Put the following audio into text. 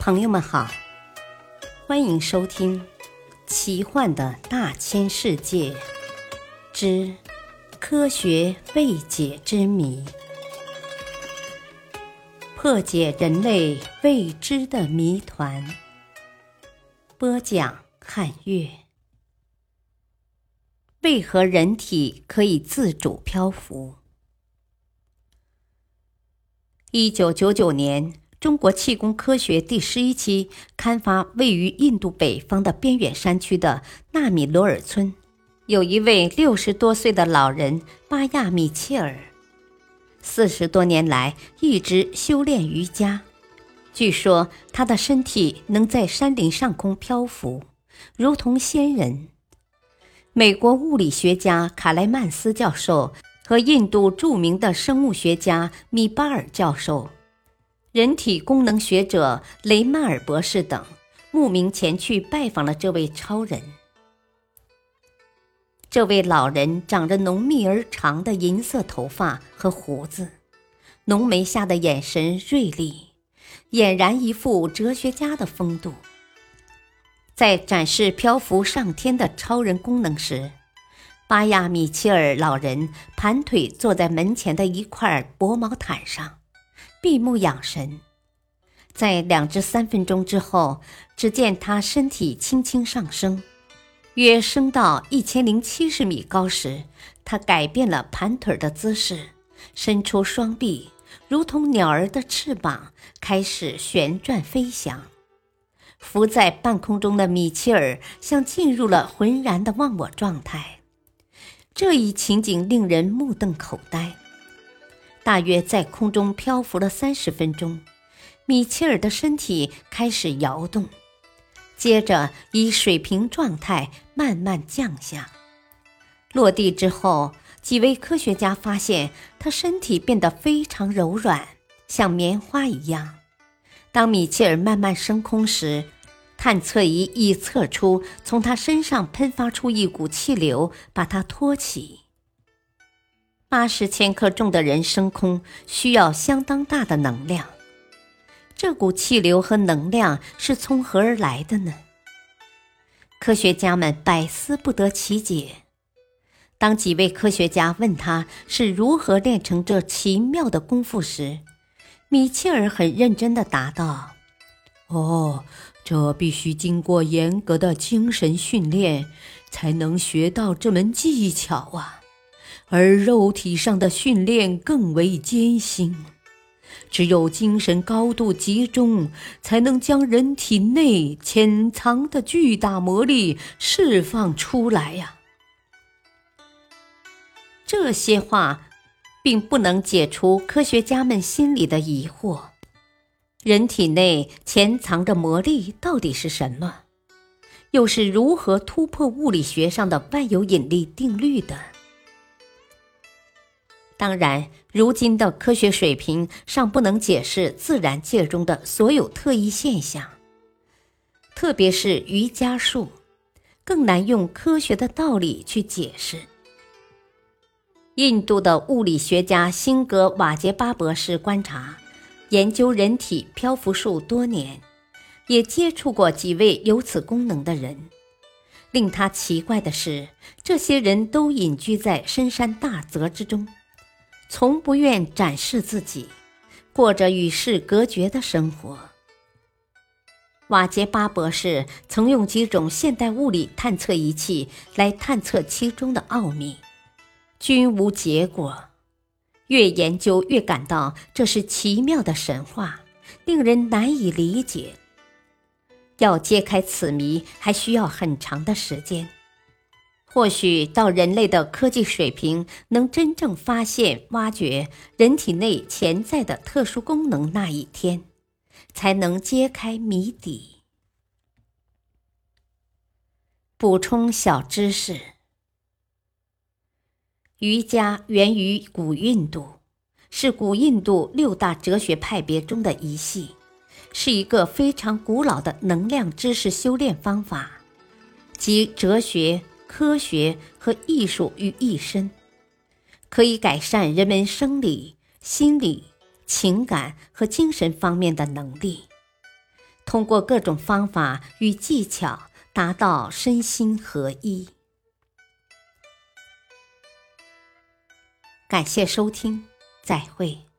朋友们好，欢迎收听《奇幻的大千世界之科学未解之谜》，破解人类未知的谜团。播讲：汉月。为何人体可以自主漂浮？一九九九年。中国气功科学第十一期刊发，位于印度北方的边远山区的纳米罗尔村，有一位六十多岁的老人巴亚米切尔，四十多年来一直修炼瑜伽。据说他的身体能在山林上空漂浮，如同仙人。美国物理学家卡莱曼斯教授和印度著名的生物学家米巴尔教授。人体功能学者雷曼尔博士等慕名前去拜访了这位超人。这位老人长着浓密而长的银色头发和胡子，浓眉下的眼神锐利，俨然一副哲学家的风度。在展示漂浮上天的超人功能时，巴亚米切尔老人盘腿坐在门前的一块薄毛毯上。闭目养神，在两至三分钟之后，只见他身体轻轻上升，约升到一千零七十米高时，他改变了盘腿的姿势，伸出双臂，如同鸟儿的翅膀，开始旋转飞翔。浮在半空中的米切尔像进入了浑然的忘我状态，这一情景令人目瞪口呆。大约在空中漂浮了三十分钟，米切尔的身体开始摇动，接着以水平状态慢慢降下。落地之后，几位科学家发现他身体变得非常柔软，像棉花一样。当米切尔慢慢升空时，探测仪已测出从他身上喷发出一股气流，把他托起。八十千克重的人升空需要相当大的能量，这股气流和能量是从何而来的呢？科学家们百思不得其解。当几位科学家问他是如何练成这奇妙的功夫时，米切尔很认真地答道：“哦，这必须经过严格的精神训练，才能学到这门技巧啊。”而肉体上的训练更为艰辛，只有精神高度集中，才能将人体内潜藏的巨大魔力释放出来呀。这些话，并不能解除科学家们心里的疑惑：人体内潜藏着魔力到底是什么？又是如何突破物理学上的万有引力定律的？当然，如今的科学水平尚不能解释自然界中的所有特异现象，特别是瑜伽术，更难用科学的道理去解释。印度的物理学家辛格瓦杰巴博士观察、研究人体漂浮术多年，也接触过几位有此功能的人。令他奇怪的是，这些人都隐居在深山大泽之中。从不愿展示自己，过着与世隔绝的生活。瓦杰巴博士曾用几种现代物理探测仪器来探测其中的奥秘，均无结果。越研究越感到这是奇妙的神话，令人难以理解。要揭开此谜，还需要很长的时间。或许到人类的科技水平能真正发现、挖掘人体内潜在的特殊功能那一天，才能揭开谜底。补充小知识：瑜伽源于古印度，是古印度六大哲学派别中的一系，是一个非常古老的能量知识修炼方法，即哲学。科学和艺术于一身。可以改善人们生理心理情感和精神方面的能力。通过各种方法与技巧达到身心合一。感谢收听再会。